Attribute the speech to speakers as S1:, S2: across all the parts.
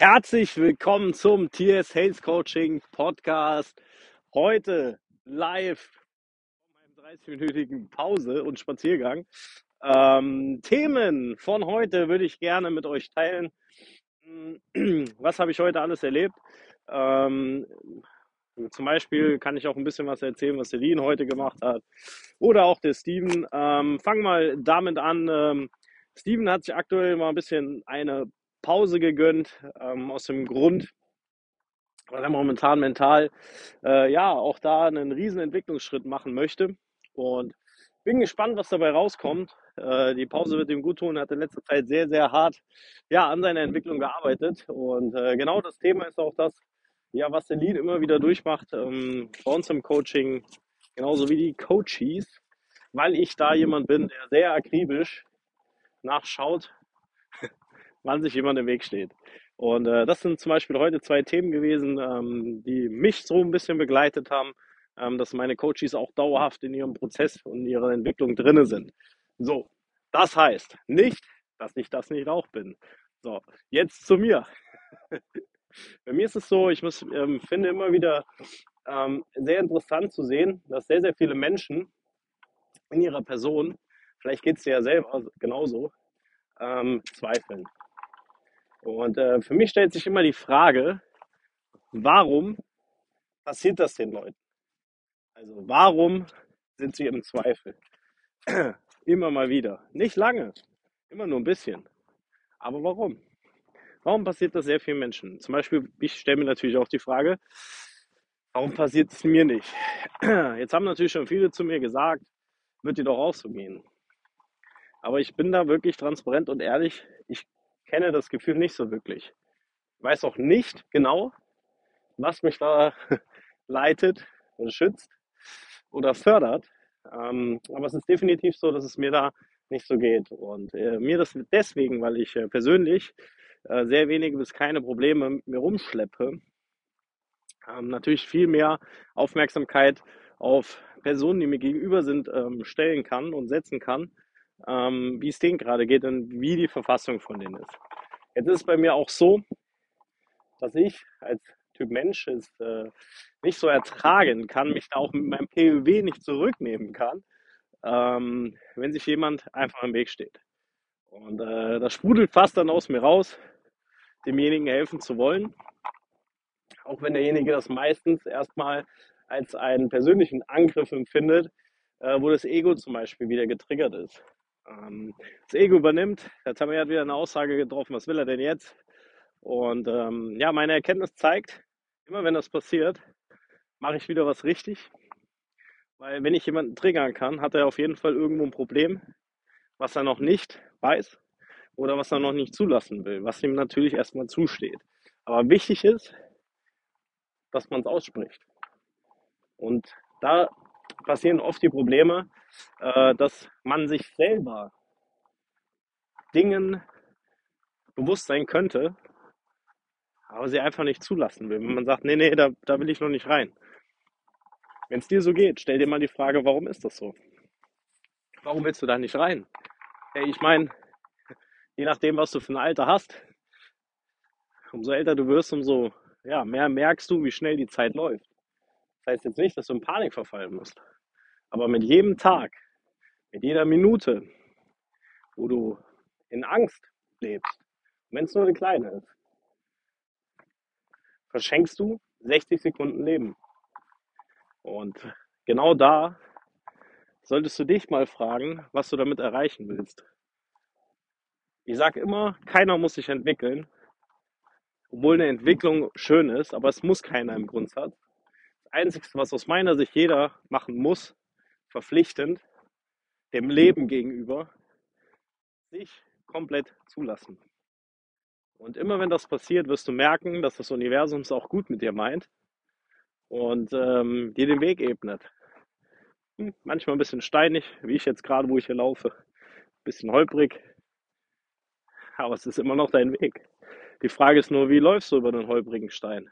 S1: Herzlich willkommen zum TS Sales Coaching Podcast. Heute live von meinem 30-minütigen Pause und Spaziergang. Ähm, Themen von heute würde ich gerne mit euch teilen. Was habe ich heute alles erlebt? Ähm, zum Beispiel kann ich auch ein bisschen was erzählen, was Dean heute gemacht hat. Oder auch der Steven. Ähm, fang mal damit an. Ähm, Steven hat sich aktuell mal ein bisschen eine Pause gegönnt, ähm, aus dem Grund, weil er momentan mental äh, ja auch da einen riesen Entwicklungsschritt machen möchte. Und bin gespannt, was dabei rauskommt. Äh, die Pause wird ihm gut tun. Er hat in letzter Zeit sehr, sehr hart ja, an seiner Entwicklung gearbeitet. Und äh, genau das Thema ist auch das, ja, was der Lead immer wieder durchmacht ähm, bei uns im Coaching, genauso wie die Coaches, weil ich da jemand bin, der sehr akribisch nachschaut, wann sich jemand im Weg steht. Und äh, das sind zum Beispiel heute zwei Themen gewesen, ähm, die mich so ein bisschen begleitet haben, ähm, dass meine Coaches auch dauerhaft in ihrem Prozess und ihrer Entwicklung drinne sind. So, das heißt nicht, dass ich das nicht auch bin. So, jetzt zu mir. Bei mir ist es so, ich muss, ähm, finde immer wieder ähm, sehr interessant zu sehen, dass sehr, sehr viele Menschen in ihrer Person, vielleicht geht es dir ja selber genauso, ähm, zweifeln. Und äh, für mich stellt sich immer die Frage, warum passiert das den Leuten? Also warum sind sie im Zweifel? immer mal wieder. Nicht lange, immer nur ein bisschen. Aber warum? Warum passiert das sehr vielen Menschen? Zum Beispiel, ich stelle mir natürlich auch die Frage, warum passiert es mir nicht? Jetzt haben natürlich schon viele zu mir gesagt, wird dir doch auch so gehen. Aber ich bin da wirklich transparent und ehrlich. Ich kenne das Gefühl nicht so wirklich. Ich weiß auch nicht genau, was mich da leitet und schützt oder fördert. Ähm, aber es ist definitiv so, dass es mir da nicht so geht. Und äh, mir das deswegen, weil ich äh, persönlich äh, sehr wenige bis keine Probleme mit mir rumschleppe, ähm, natürlich viel mehr Aufmerksamkeit auf Personen, die mir gegenüber sind, ähm, stellen kann und setzen kann, ähm, wie es denen gerade geht und wie die Verfassung von denen ist. Jetzt ist es bei mir auch so, dass ich als Typ Mensch es äh, nicht so ertragen kann, mich da auch mit meinem POW nicht zurücknehmen kann, ähm, wenn sich jemand einfach im Weg steht. Und äh, das sprudelt fast dann aus mir raus, demjenigen helfen zu wollen. Auch wenn derjenige das meistens erstmal als einen persönlichen Angriff empfindet, äh, wo das Ego zum Beispiel wieder getriggert ist. Ähm, das Ego übernimmt. Jetzt haben wir ja wieder eine Aussage getroffen, was will er denn jetzt? Und ähm, ja, meine Erkenntnis zeigt, immer wenn das passiert, mache ich wieder was richtig. Weil wenn ich jemanden triggern kann, hat er auf jeden Fall irgendwo ein Problem, was er noch nicht weiß oder was er noch nicht zulassen will, was ihm natürlich erstmal zusteht. Aber wichtig ist, dass man es ausspricht. Und da passieren oft die Probleme, äh, dass man sich selber Dingen bewusst sein könnte, aber sie einfach nicht zulassen will. Wenn man sagt, nee, nee, da, da will ich noch nicht rein. Wenn es dir so geht, stell dir mal die Frage, warum ist das so? Warum willst du da nicht rein? Hey, ich meine, je nachdem, was du für ein Alter hast, umso älter du wirst, umso ja, mehr merkst du, wie schnell die Zeit läuft. Das heißt jetzt nicht, dass du in Panik verfallen musst. Aber mit jedem Tag, mit jeder Minute, wo du in Angst lebst, wenn es nur eine kleine ist, verschenkst du 60 Sekunden Leben. Und genau da solltest du dich mal fragen, was du damit erreichen willst. Ich sage immer, keiner muss sich entwickeln, obwohl eine Entwicklung schön ist, aber es muss keiner im Grundsatz. Das Einzige, was aus meiner Sicht jeder machen muss, verpflichtend dem Leben gegenüber sich komplett zulassen. Und immer wenn das passiert, wirst du merken, dass das Universum es auch gut mit dir meint und ähm, dir den Weg ebnet. Hm, manchmal ein bisschen steinig, wie ich jetzt gerade, wo ich hier laufe. Ein bisschen holprig, aber es ist immer noch dein Weg. Die Frage ist nur, wie läufst du über den holprigen Stein?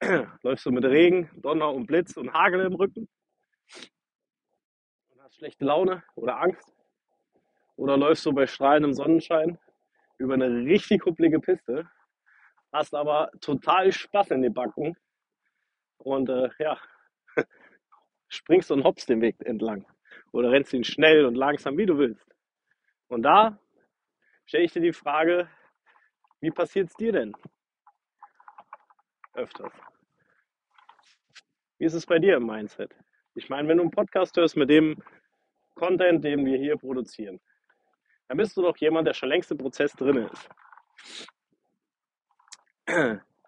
S1: läufst du mit Regen, Donner und Blitz und Hagel im Rücken? Hast schlechte Laune oder Angst? Oder läufst du bei strahlendem Sonnenschein über eine richtig kuppelige Piste hast aber total Spaß in den Backen und äh, ja, springst und hoppst den Weg entlang oder rennst ihn schnell und langsam, wie du willst. Und da stelle ich dir die Frage, wie passiert es dir denn öfters? Wie ist es bei dir im Mindset? Ich meine, wenn du einen Podcast hörst mit dem Content, den wir hier produzieren, dann bist du doch jemand, der schon längst im Prozess drin ist.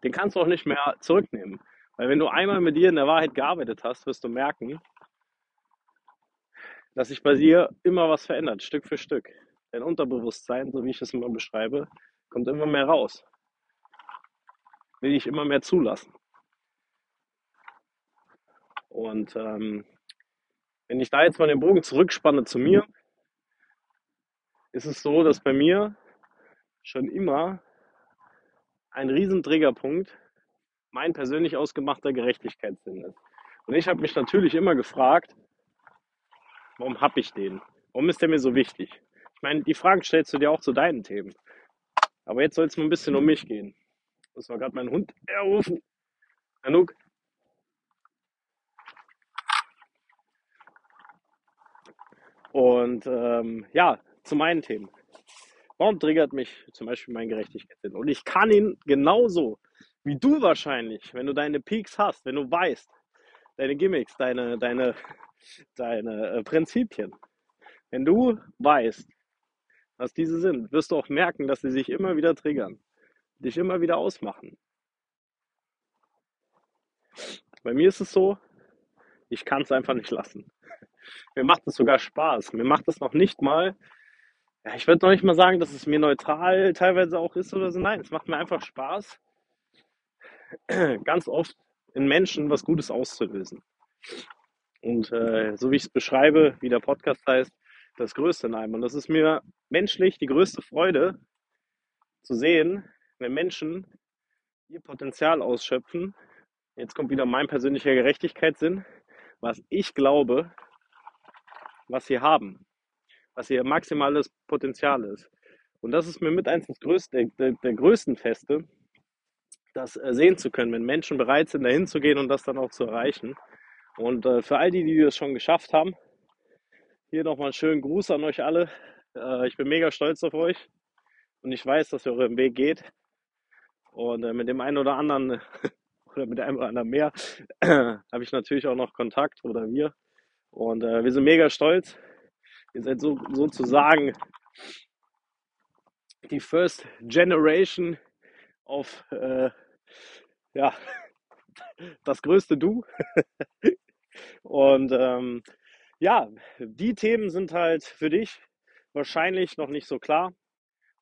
S1: Den kannst du auch nicht mehr zurücknehmen. Weil wenn du einmal mit dir in der Wahrheit gearbeitet hast, wirst du merken, dass sich bei dir immer was verändert, Stück für Stück. Dein Unterbewusstsein, so wie ich es immer beschreibe, kommt immer mehr raus. Will ich immer mehr zulassen. Und ähm, wenn ich da jetzt mal den Bogen zurückspanne zu mir, ist es so, dass bei mir schon immer ein riesen Triggerpunkt mein persönlich ausgemachter Gerechtigkeitssinn ist. Und ich habe mich natürlich immer gefragt, warum habe ich den? Warum ist der mir so wichtig? Ich meine, die Fragen stellst du dir auch zu deinen Themen. Aber jetzt soll es mal ein bisschen um mich gehen. Das war gerade mein Hund errufen. Anouk. Und ähm, ja, zu meinen Themen. Warum triggert mich zum Beispiel mein Gerechtigkeitssinn? Und ich kann ihn genauso wie du wahrscheinlich, wenn du deine Peaks hast, wenn du weißt, deine Gimmicks, deine, deine, deine äh, Prinzipien, wenn du weißt, was diese sind, wirst du auch merken, dass sie sich immer wieder triggern, dich immer wieder ausmachen. Bei mir ist es so, ich kann es einfach nicht lassen. Mir macht es sogar Spaß. Mir macht es noch nicht mal, ja, ich würde noch nicht mal sagen, dass es mir neutral teilweise auch ist oder so. Nein, es macht mir einfach Spaß, ganz oft in Menschen was Gutes auszulösen. Und äh, so wie ich es beschreibe, wie der Podcast heißt, das Größte in einem. Und das ist mir menschlich die größte Freude zu sehen, wenn Menschen ihr Potenzial ausschöpfen. Jetzt kommt wieder mein persönlicher Gerechtigkeitssinn, was ich glaube, was sie haben, was ihr maximales Potenzial ist. Und das ist mir mit eins des größten, der, der größten Feste, das äh, sehen zu können, wenn Menschen bereit sind, dahin zu gehen und das dann auch zu erreichen. Und äh, für all die, die das schon geschafft haben, hier nochmal einen schönen Gruß an euch alle. Äh, ich bin mega stolz auf euch und ich weiß, dass ihr euren Weg geht. Und mit dem einen oder anderen oder mit einem oder anderen mehr habe ich natürlich auch noch Kontakt oder wir. Und äh, wir sind mega stolz. Ihr seid so, sozusagen die First Generation of äh, ja, das größte Du. Und ähm, ja, die Themen sind halt für dich wahrscheinlich noch nicht so klar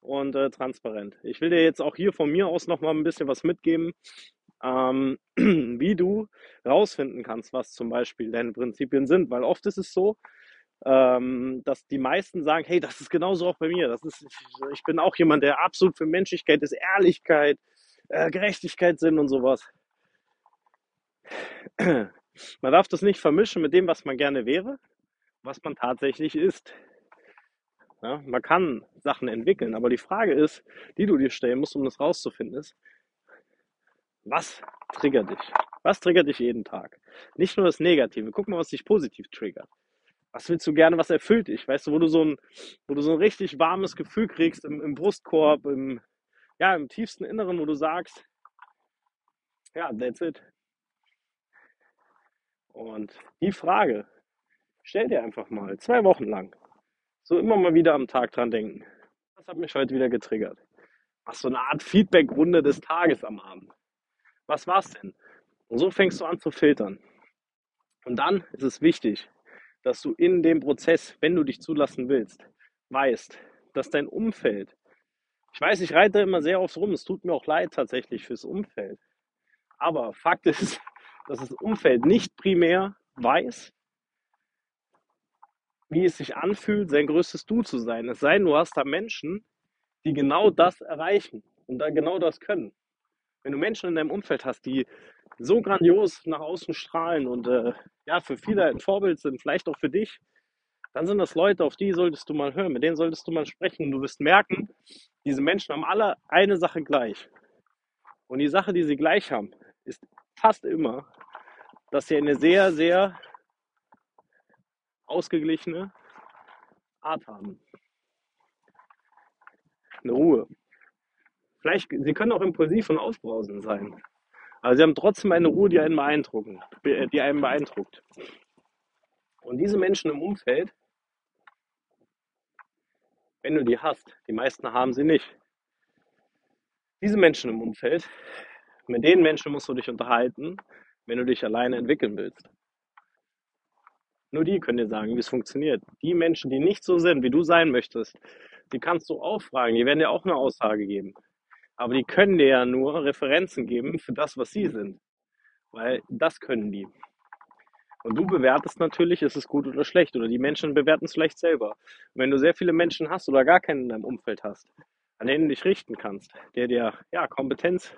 S1: und äh, transparent. Ich will dir jetzt auch hier von mir aus noch mal ein bisschen was mitgeben, ähm, wie du rausfinden kannst, was zum Beispiel deine Prinzipien sind. Weil oft ist es so, ähm, dass die meisten sagen, hey, das ist genauso auch bei mir. Das ist, ich bin auch jemand, der absolut für Menschlichkeit ist, Ehrlichkeit, äh, Gerechtigkeit sind und sowas. Man darf das nicht vermischen mit dem, was man gerne wäre, was man tatsächlich ist. Ja, man kann Sachen entwickeln, aber die Frage ist, die du dir stellen musst, um das rauszufinden, ist, was triggert dich? Was triggert dich jeden Tag? Nicht nur das Negative. Guck mal, was dich positiv triggert. Was willst du gerne, was erfüllt dich? Weißt du, wo du so ein, wo du so ein richtig warmes Gefühl kriegst im, im Brustkorb, im, ja, im tiefsten Inneren, wo du sagst, ja, that's it. Und die Frage, stell dir einfach mal zwei Wochen lang, so immer mal wieder am Tag dran denken. Was hat mich heute wieder getriggert? Mach so eine Art Feedback-Runde des Tages am Abend. Was war's denn? Und so fängst du an zu filtern. Und dann ist es wichtig, dass du in dem Prozess, wenn du dich zulassen willst, weißt, dass dein Umfeld ich weiß, ich reite immer sehr aufs Rum. Es tut mir auch leid tatsächlich fürs Umfeld. Aber Fakt ist, dass das Umfeld nicht primär weiß, wie es sich anfühlt, sein größtes Du zu sein. Es sei denn, du hast da Menschen, die genau das erreichen und da genau das können. Wenn du Menschen in deinem Umfeld hast, die so grandios nach außen strahlen und äh, ja, für viele ein Vorbild sind, vielleicht auch für dich, dann sind das Leute, auf die solltest du mal hören, mit denen solltest du mal sprechen. Du wirst merken, diese Menschen haben alle eine Sache gleich. Und die Sache, die sie gleich haben, ist fast immer, dass sie eine sehr, sehr ausgeglichene Art haben. Eine Ruhe. Vielleicht, sie können auch impulsiv und ausbrausend sein. Aber sie haben trotzdem eine Ruhe, die einen beeindrucken, die einen beeindruckt. Und diese Menschen im Umfeld, wenn du die hast, die meisten haben sie nicht. Diese Menschen im Umfeld, mit den Menschen musst du dich unterhalten, wenn du dich alleine entwickeln willst. Nur die können dir sagen, wie es funktioniert. Die Menschen, die nicht so sind, wie du sein möchtest, die kannst du auch fragen. Die werden dir auch eine Aussage geben. Aber die können dir ja nur Referenzen geben für das, was sie sind. Weil das können die. Und du bewertest natürlich, ist es gut oder schlecht. Oder die Menschen bewerten es vielleicht selber. Und wenn du sehr viele Menschen hast oder gar keinen in deinem Umfeld hast, an denen du dich richten kannst, der dir ja, Kompetenz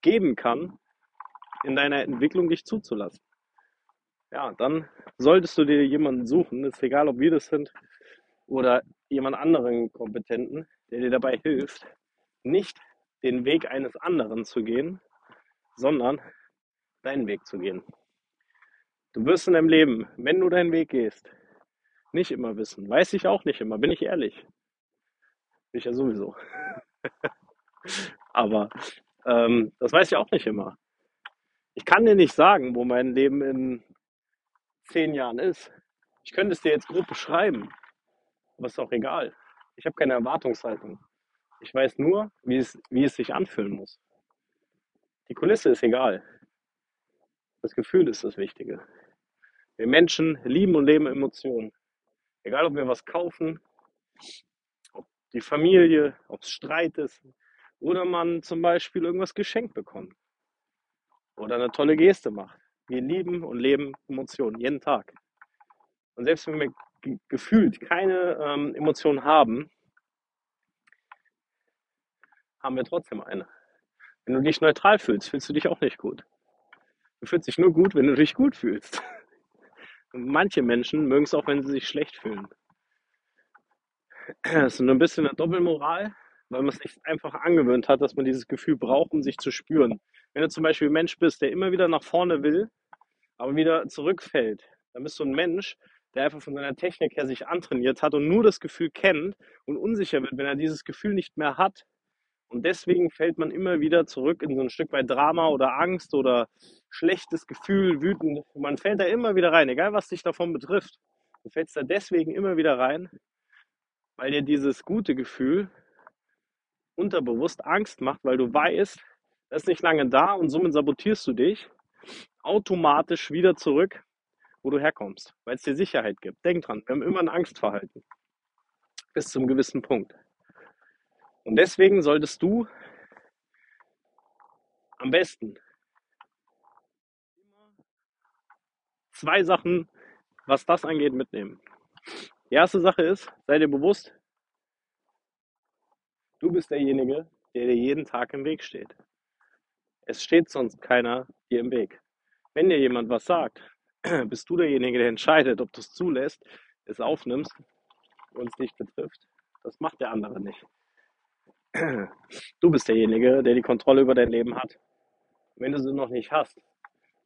S1: geben kann, in deiner Entwicklung dich zuzulassen. Ja, dann solltest du dir jemanden suchen, ist egal, ob wir das sind oder jemand anderen Kompetenten, der dir dabei hilft, nicht den Weg eines anderen zu gehen, sondern deinen Weg zu gehen. Du wirst in deinem Leben, wenn du deinen Weg gehst, nicht immer wissen. Weiß ich auch nicht immer, bin ich ehrlich. Bin ich ja sowieso. Aber ähm, das weiß ich auch nicht immer. Ich kann dir nicht sagen, wo mein Leben in zehn Jahren ist. Ich könnte es dir jetzt grob beschreiben, aber ist auch egal. Ich habe keine Erwartungshaltung. Ich weiß nur, wie es, wie es sich anfühlen muss. Die Kulisse ist egal. Das Gefühl ist das Wichtige. Wir Menschen lieben und leben Emotionen. Egal, ob wir was kaufen, ob die Familie, ob es Streit ist oder man zum Beispiel irgendwas geschenkt bekommt oder eine tolle Geste macht. Wir lieben und leben Emotionen jeden Tag. Und selbst wenn wir gefühlt keine ähm, Emotionen haben, haben wir trotzdem eine. Wenn du dich neutral fühlst, fühlst du dich auch nicht gut. Du fühlst dich nur gut, wenn du dich gut fühlst. Und manche Menschen mögen es auch, wenn sie sich schlecht fühlen. Das ist nur ein bisschen eine Doppelmoral, weil man es einfach angewöhnt hat, dass man dieses Gefühl braucht, um sich zu spüren. Wenn du zum Beispiel ein Mensch bist, der immer wieder nach vorne will, aber wieder zurückfällt, dann bist du ein Mensch, der einfach von seiner Technik her sich antrainiert hat und nur das Gefühl kennt und unsicher wird, wenn er dieses Gefühl nicht mehr hat. Und deswegen fällt man immer wieder zurück in so ein Stück weit Drama oder Angst oder schlechtes Gefühl, wütend. Man fällt da immer wieder rein, egal was dich davon betrifft. Du fällst da deswegen immer wieder rein, weil dir dieses gute Gefühl unterbewusst Angst macht, weil du weißt, das ist nicht lange da und somit sabotierst du dich automatisch wieder zurück, wo du herkommst, weil es dir Sicherheit gibt. Denk dran, wir haben immer ein Angstverhalten. Bis zum gewissen Punkt. Und deswegen solltest du am besten zwei Sachen, was das angeht, mitnehmen. Die erste Sache ist, sei dir bewusst, du bist derjenige, der dir jeden Tag im Weg steht. Es steht sonst keiner dir im Weg. Wenn dir jemand was sagt, bist du derjenige, der entscheidet, ob du es zulässt, es aufnimmst und es dich betrifft. Das macht der andere nicht. Du bist derjenige, der die Kontrolle über dein Leben hat. Wenn du sie noch nicht hast,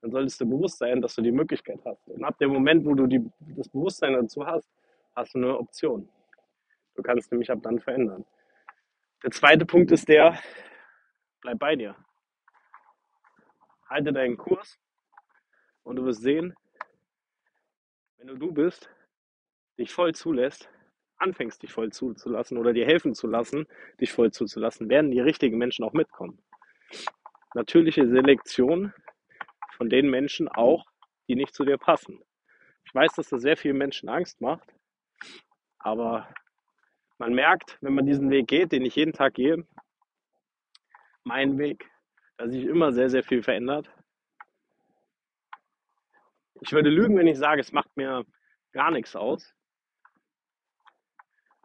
S1: dann solltest du bewusst sein, dass du die Möglichkeit hast. Und ab dem Moment, wo du die, das Bewusstsein dazu hast, hast du eine Option. Du kannst nämlich ab dann verändern. Der zweite Punkt ist der, bleib bei dir halte deinen Kurs und du wirst sehen, wenn du du bist, dich voll zulässt, anfängst dich voll zuzulassen oder dir helfen zu lassen, dich voll zuzulassen, werden die richtigen Menschen auch mitkommen. Natürliche Selektion von den Menschen auch, die nicht zu dir passen. Ich weiß, dass das sehr vielen Menschen Angst macht, aber man merkt, wenn man diesen Weg geht, den ich jeden Tag gehe, mein Weg, dass sich immer sehr, sehr viel verändert. Ich würde lügen, wenn ich sage, es macht mir gar nichts aus.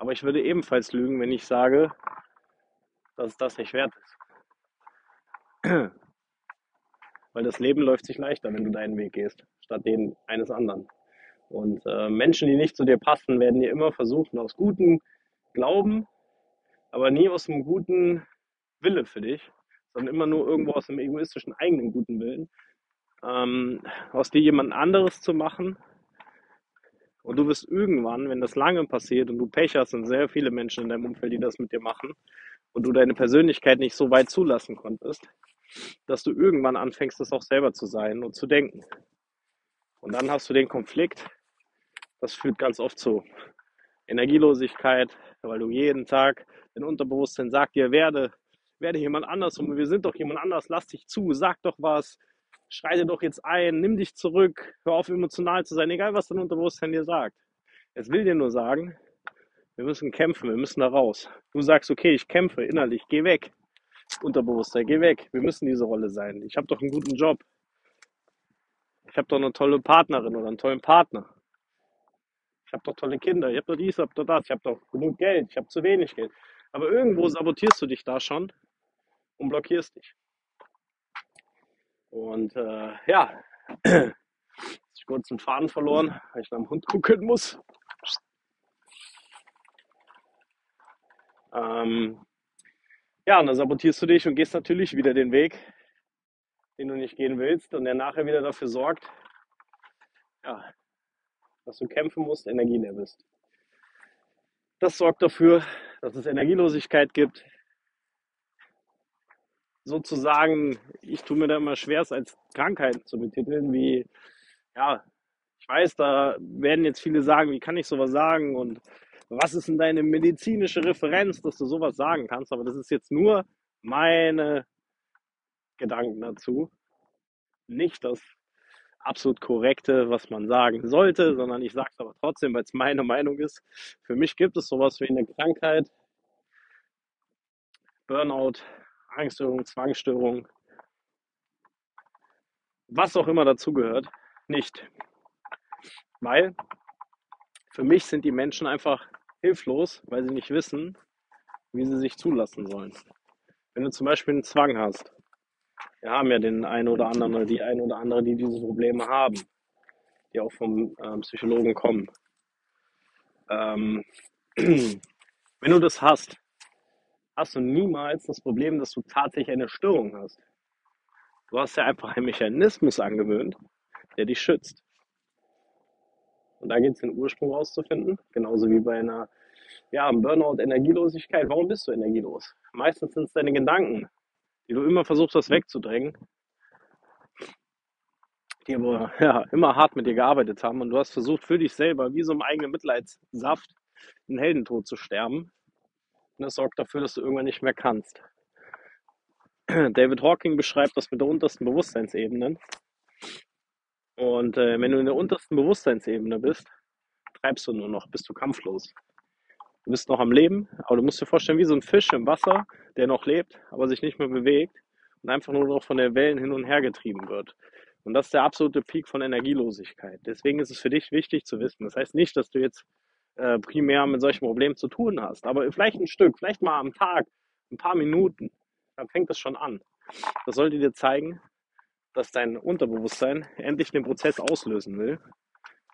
S1: Aber ich würde ebenfalls lügen, wenn ich sage, dass das nicht wert ist. Weil das Leben läuft sich leichter, wenn du deinen Weg gehst, statt den eines anderen. Und äh, Menschen, die nicht zu dir passen, werden dir immer versuchen, aus gutem Glauben, aber nie aus einem guten Wille für dich, sondern immer nur irgendwo aus einem egoistischen eigenen guten Willen, ähm, aus dir jemand anderes zu machen. Und du wirst irgendwann, wenn das lange passiert und du Pech hast, und sehr viele Menschen in deinem Umfeld, die das mit dir machen, und du deine Persönlichkeit nicht so weit zulassen konntest, dass du irgendwann anfängst, das auch selber zu sein und zu denken. Und dann hast du den Konflikt, das führt ganz oft zu Energielosigkeit, weil du jeden Tag dein Unterbewusstsein sagt dir, werde, werde jemand anders und wir sind doch jemand anders, lass dich zu, sag doch was, schreite doch jetzt ein, nimm dich zurück, hör auf emotional zu sein, egal was dein Unterbewusstsein dir sagt. Es will dir nur sagen, wir müssen kämpfen, wir müssen da raus. Du sagst, okay, ich kämpfe innerlich, geh weg. Unterbewusstsein, geh weg. Wir müssen diese Rolle sein. Ich habe doch einen guten Job. Ich habe doch eine tolle Partnerin oder einen tollen Partner. Ich habe doch tolle Kinder. Ich habe doch dies, ich habe doch das. Ich habe doch genug Geld. Ich habe zu wenig Geld. Aber irgendwo sabotierst du dich da schon und blockierst dich. Und äh, ja, ich kurz den Faden verloren, weil ich nach dem Hund gucken muss. Ähm, ja, und dann sabotierst du dich und gehst natürlich wieder den Weg, den du nicht gehen willst und der nachher wieder dafür sorgt, ja, dass du kämpfen musst, energieleer bist. Das sorgt dafür, dass es Energielosigkeit gibt. Sozusagen, ich tue mir da immer schwer, es als Krankheit zu betiteln, wie, ja, ich weiß, da werden jetzt viele sagen, wie kann ich sowas sagen und was ist denn deine medizinische Referenz, dass du sowas sagen kannst? Aber das ist jetzt nur meine Gedanken dazu. Nicht das absolut korrekte, was man sagen sollte, sondern ich sage es aber trotzdem, weil es meine Meinung ist. Für mich gibt es sowas wie eine Krankheit, Burnout, Angststörung, Zwangsstörung, was auch immer dazugehört, nicht. Weil für mich sind die Menschen einfach hilflos, weil sie nicht wissen, wie sie sich zulassen sollen. Wenn du zum Beispiel einen Zwang hast, wir haben ja den einen oder anderen oder die einen oder andere, die diese Probleme haben, die auch vom ähm, Psychologen kommen. Ähm, wenn du das hast, hast du niemals das Problem, dass du tatsächlich eine Störung hast. Du hast ja einfach einen Mechanismus angewöhnt, der dich schützt. Und da geht es den Ursprung rauszufinden, genauso wie bei einer ja, Burnout, Energielosigkeit. Warum bist du energielos? Meistens sind es deine Gedanken, die du immer versuchst, das wegzudrängen, die aber ja, immer hart mit dir gearbeitet haben und du hast versucht, für dich selber, wie so im eigenen Mitleidssaft, einen Heldentod zu sterben. Und das sorgt dafür, dass du irgendwann nicht mehr kannst. David Hawking beschreibt das mit der untersten Bewusstseinsebene. Und äh, wenn du in der untersten Bewusstseinsebene bist, treibst du nur noch, bist du kampflos. Du bist noch am Leben, aber du musst dir vorstellen, wie so ein Fisch im Wasser, der noch lebt, aber sich nicht mehr bewegt und einfach nur noch von den Wellen hin und her getrieben wird. Und das ist der absolute Peak von Energielosigkeit. Deswegen ist es für dich wichtig zu wissen. Das heißt nicht, dass du jetzt äh, primär mit solchen Problemen zu tun hast, aber vielleicht ein Stück, vielleicht mal am Tag, ein paar Minuten, dann fängt das schon an. Das sollte dir zeigen, dass dein Unterbewusstsein endlich den Prozess auslösen will,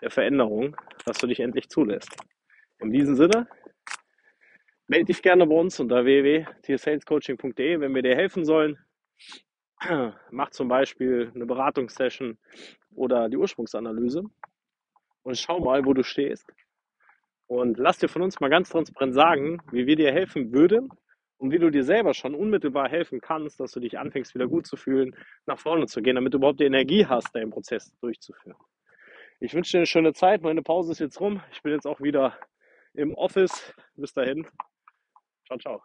S1: der Veränderung, dass du dich endlich zulässt. In diesem Sinne, melde dich gerne bei uns unter www.tiersalescoaching.de, wenn wir dir helfen sollen. Mach zum Beispiel eine Beratungssession oder die Ursprungsanalyse und schau mal, wo du stehst. Und lass dir von uns mal ganz transparent sagen, wie wir dir helfen würden, und wie du dir selber schon unmittelbar helfen kannst, dass du dich anfängst, wieder gut zu fühlen, nach vorne zu gehen, damit du überhaupt die Energie hast, deinen Prozess durchzuführen. Ich wünsche dir eine schöne Zeit. Meine Pause ist jetzt rum. Ich bin jetzt auch wieder im Office. Bis dahin. Ciao, ciao.